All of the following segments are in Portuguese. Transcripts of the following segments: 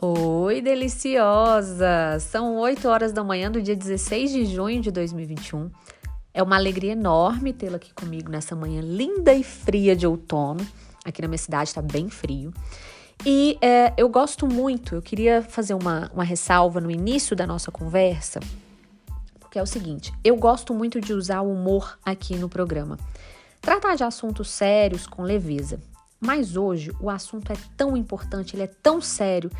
Oi, deliciosa! São 8 horas da manhã do dia 16 de junho de 2021. É uma alegria enorme tê-la aqui comigo nessa manhã linda e fria de outono. Aqui na minha cidade está bem frio. E é, eu gosto muito, eu queria fazer uma, uma ressalva no início da nossa conversa, porque é o seguinte: eu gosto muito de usar o humor aqui no programa. Tratar de assuntos sérios com leveza. Mas hoje o assunto é tão importante, ele é tão sério,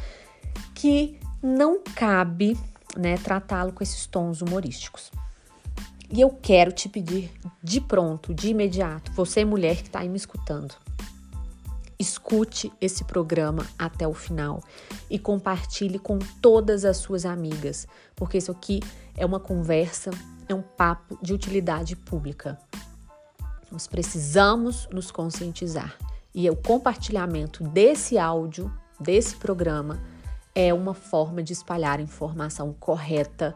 que não cabe né, tratá-lo com esses tons humorísticos. E eu quero te pedir de pronto, de imediato, você mulher que está aí me escutando, escute esse programa até o final e compartilhe com todas as suas amigas, porque isso aqui é uma conversa, é um papo de utilidade pública. Nós precisamos nos conscientizar e o compartilhamento desse áudio, desse programa, é uma forma de espalhar informação correta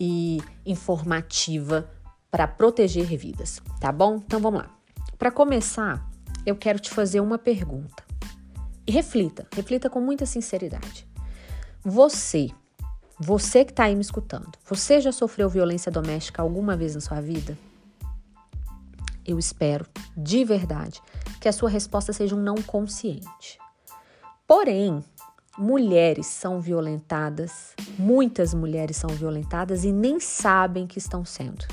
e informativa para proteger vidas, tá bom? Então vamos lá. Para começar, eu quero te fazer uma pergunta. E reflita, reflita com muita sinceridade. Você, você que está aí me escutando, você já sofreu violência doméstica alguma vez na sua vida? Eu espero, de verdade, que a sua resposta seja um não consciente. Porém, mulheres são violentadas, muitas mulheres são violentadas e nem sabem que estão sendo.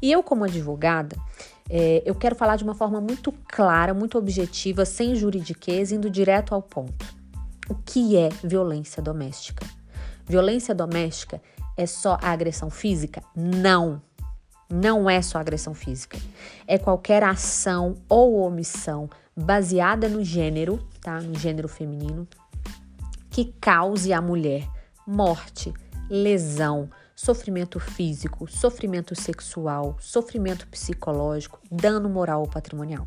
E eu, como advogada, é, eu quero falar de uma forma muito clara, muito objetiva, sem juridiquês, indo direto ao ponto. O que é violência doméstica? Violência doméstica é só a agressão física? Não. Não é só agressão física. É qualquer ação ou omissão baseada no gênero, tá? No gênero feminino, que cause à mulher morte, lesão, sofrimento físico, sofrimento sexual, sofrimento psicológico, dano moral ou patrimonial.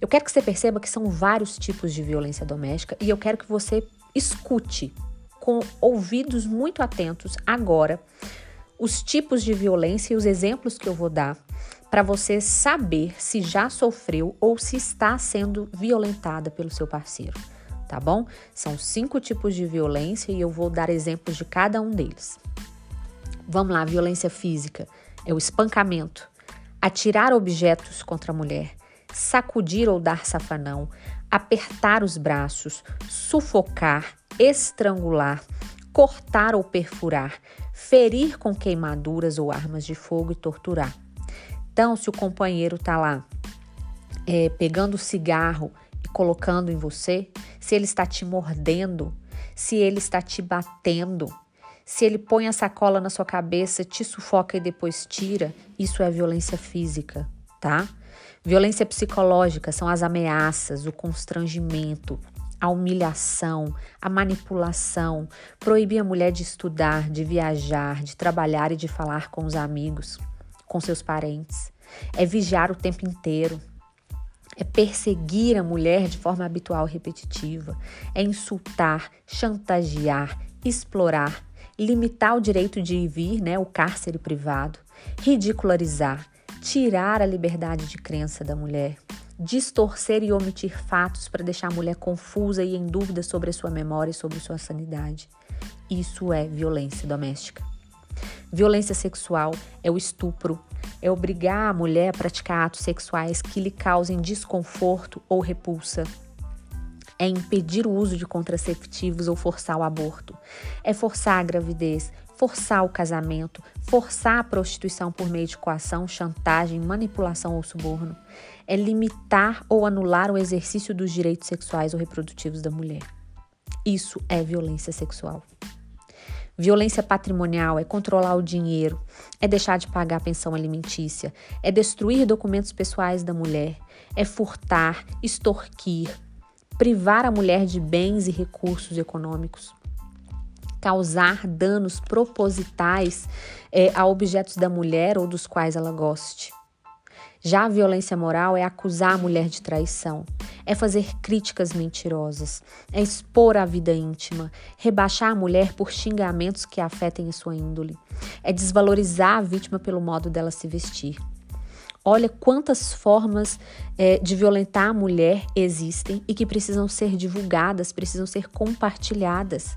Eu quero que você perceba que são vários tipos de violência doméstica e eu quero que você escute com ouvidos muito atentos agora os tipos de violência e os exemplos que eu vou dar para você saber se já sofreu ou se está sendo violentada pelo seu parceiro tá bom? São cinco tipos de violência e eu vou dar exemplos de cada um deles. Vamos lá, violência física. É o espancamento, atirar objetos contra a mulher, sacudir ou dar safanão, apertar os braços, sufocar, estrangular, cortar ou perfurar, ferir com queimaduras ou armas de fogo e torturar. Então, se o companheiro tá lá é, pegando cigarro colocando em você, se ele está te mordendo, se ele está te batendo, se ele põe a sacola na sua cabeça, te sufoca e depois tira, isso é violência física, tá? Violência psicológica são as ameaças, o constrangimento, a humilhação, a manipulação, proibir a mulher de estudar, de viajar, de trabalhar e de falar com os amigos, com seus parentes. É vigiar o tempo inteiro, é perseguir a mulher de forma habitual e repetitiva, é insultar, chantagear, explorar, limitar o direito de ir vir, né, o cárcere privado, ridicularizar, tirar a liberdade de crença da mulher, distorcer e omitir fatos para deixar a mulher confusa e em dúvida sobre a sua memória e sobre sua sanidade. Isso é violência doméstica. Violência sexual é o estupro, é obrigar a mulher a praticar atos sexuais que lhe causem desconforto ou repulsa. É impedir o uso de contraceptivos ou forçar o aborto. É forçar a gravidez, forçar o casamento, forçar a prostituição por meio de coação, chantagem, manipulação ou suborno. É limitar ou anular o exercício dos direitos sexuais ou reprodutivos da mulher. Isso é violência sexual. Violência patrimonial é controlar o dinheiro, é deixar de pagar a pensão alimentícia, é destruir documentos pessoais da mulher, é furtar, extorquir, privar a mulher de bens e recursos econômicos, causar danos propositais é, a objetos da mulher ou dos quais ela goste. Já a violência moral é acusar a mulher de traição, é fazer críticas mentirosas, é expor a vida íntima, rebaixar a mulher por xingamentos que afetem a sua índole, é desvalorizar a vítima pelo modo dela se vestir. Olha quantas formas é, de violentar a mulher existem e que precisam ser divulgadas, precisam ser compartilhadas.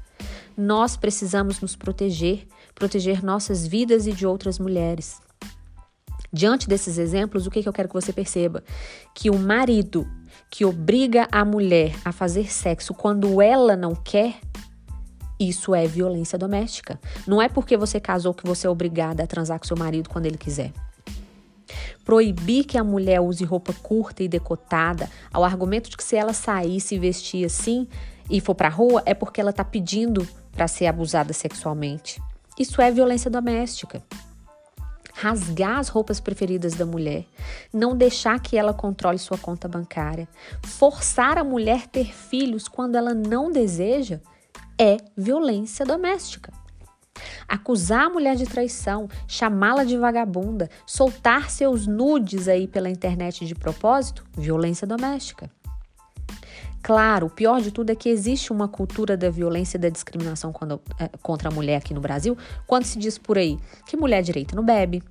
Nós precisamos nos proteger, proteger nossas vidas e de outras mulheres. Diante desses exemplos, o que, que eu quero que você perceba? Que o marido que obriga a mulher a fazer sexo quando ela não quer, isso é violência doméstica. Não é porque você casou que você é obrigada a transar com seu marido quando ele quiser. Proibir que a mulher use roupa curta e decotada, ao argumento de que se ela sair se vestir assim e for para rua, é porque ela está pedindo para ser abusada sexualmente. Isso é violência doméstica rasgar as roupas preferidas da mulher, não deixar que ela controle sua conta bancária, forçar a mulher ter filhos quando ela não deseja, é violência doméstica. Acusar a mulher de traição, chamá-la de vagabunda, soltar seus nudes aí pela internet de propósito, violência doméstica. Claro, o pior de tudo é que existe uma cultura da violência e da discriminação quando, é, contra a mulher aqui no Brasil, quando se diz por aí que mulher direita não bebe,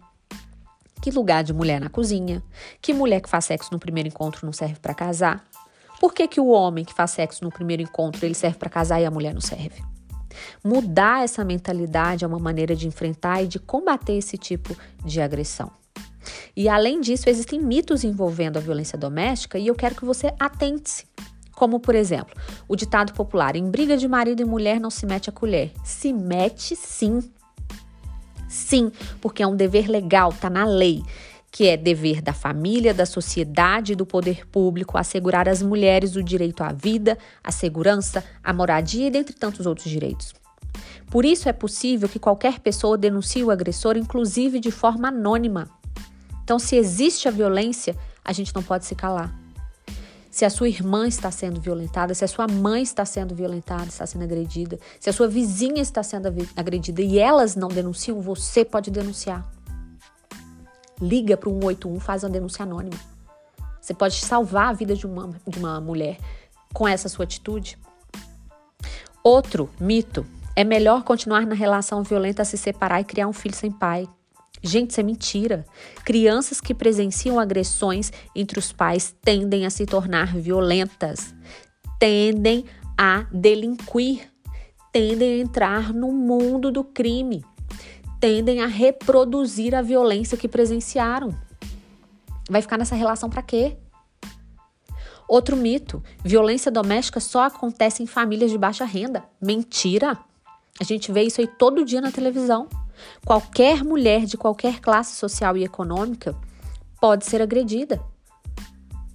que lugar de mulher na cozinha, que mulher que faz sexo no primeiro encontro não serve para casar. Por que, que o homem que faz sexo no primeiro encontro ele serve para casar e a mulher não serve? Mudar essa mentalidade é uma maneira de enfrentar e de combater esse tipo de agressão. E além disso, existem mitos envolvendo a violência doméstica e eu quero que você atente-se. Como, por exemplo, o ditado popular: em briga de marido e mulher não se mete a colher. Se mete sim. Sim, porque é um dever legal, tá na lei, que é dever da família, da sociedade e do poder público assegurar às mulheres o direito à vida, à segurança, à moradia e dentre tantos outros direitos. Por isso é possível que qualquer pessoa denuncie o agressor, inclusive de forma anônima. Então, se existe a violência, a gente não pode se calar se a sua irmã está sendo violentada, se a sua mãe está sendo violentada, está sendo agredida, se a sua vizinha está sendo agredida e elas não denunciam, você pode denunciar. Liga para o 181, faz uma denúncia anônima. Você pode salvar a vida de uma, de uma mulher com essa sua atitude. Outro mito: é melhor continuar na relação violenta se separar e criar um filho sem pai. Gente, isso é mentira. Crianças que presenciam agressões entre os pais tendem a se tornar violentas, tendem a delinquir, tendem a entrar no mundo do crime, tendem a reproduzir a violência que presenciaram. Vai ficar nessa relação para quê? Outro mito: violência doméstica só acontece em famílias de baixa renda. Mentira! A gente vê isso aí todo dia na televisão. Qualquer mulher de qualquer classe social e econômica pode ser agredida.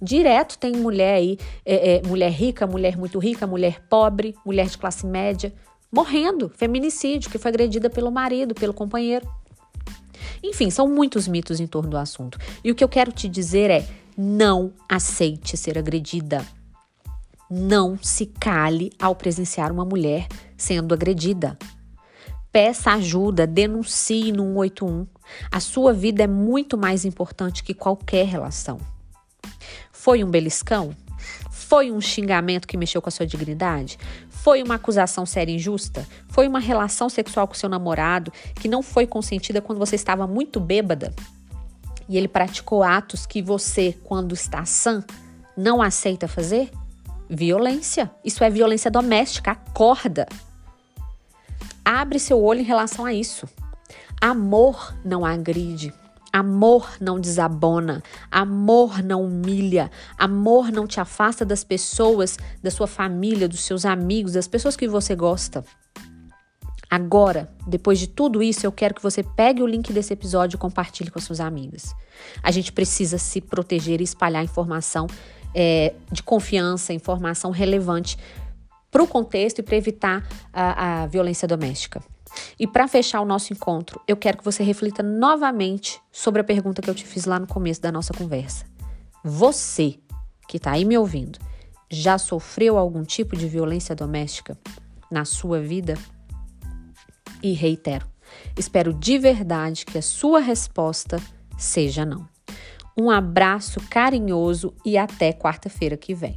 Direto tem mulher aí, é, é, mulher rica, mulher muito rica, mulher pobre, mulher de classe média, morrendo, feminicídio, que foi agredida pelo marido, pelo companheiro. Enfim, são muitos mitos em torno do assunto. E o que eu quero te dizer é: não aceite ser agredida. Não se cale ao presenciar uma mulher sendo agredida. Peça ajuda, denuncie no 181. A sua vida é muito mais importante que qualquer relação. Foi um beliscão? Foi um xingamento que mexeu com a sua dignidade? Foi uma acusação séria e injusta? Foi uma relação sexual com seu namorado que não foi consentida quando você estava muito bêbada? E ele praticou atos que você, quando está sã, não aceita fazer? Violência. Isso é violência doméstica. Acorda. Abre seu olho em relação a isso. Amor não agride. Amor não desabona, amor não humilha, amor não te afasta das pessoas, da sua família, dos seus amigos, das pessoas que você gosta. Agora, depois de tudo isso, eu quero que você pegue o link desse episódio e compartilhe com as suas amigas. A gente precisa se proteger e espalhar informação é, de confiança, informação relevante para o contexto e para evitar a, a violência doméstica. E para fechar o nosso encontro, eu quero que você reflita novamente sobre a pergunta que eu te fiz lá no começo da nossa conversa. Você que está aí me ouvindo, já sofreu algum tipo de violência doméstica na sua vida? E reitero, espero de verdade que a sua resposta seja não. Um abraço carinhoso e até quarta-feira que vem.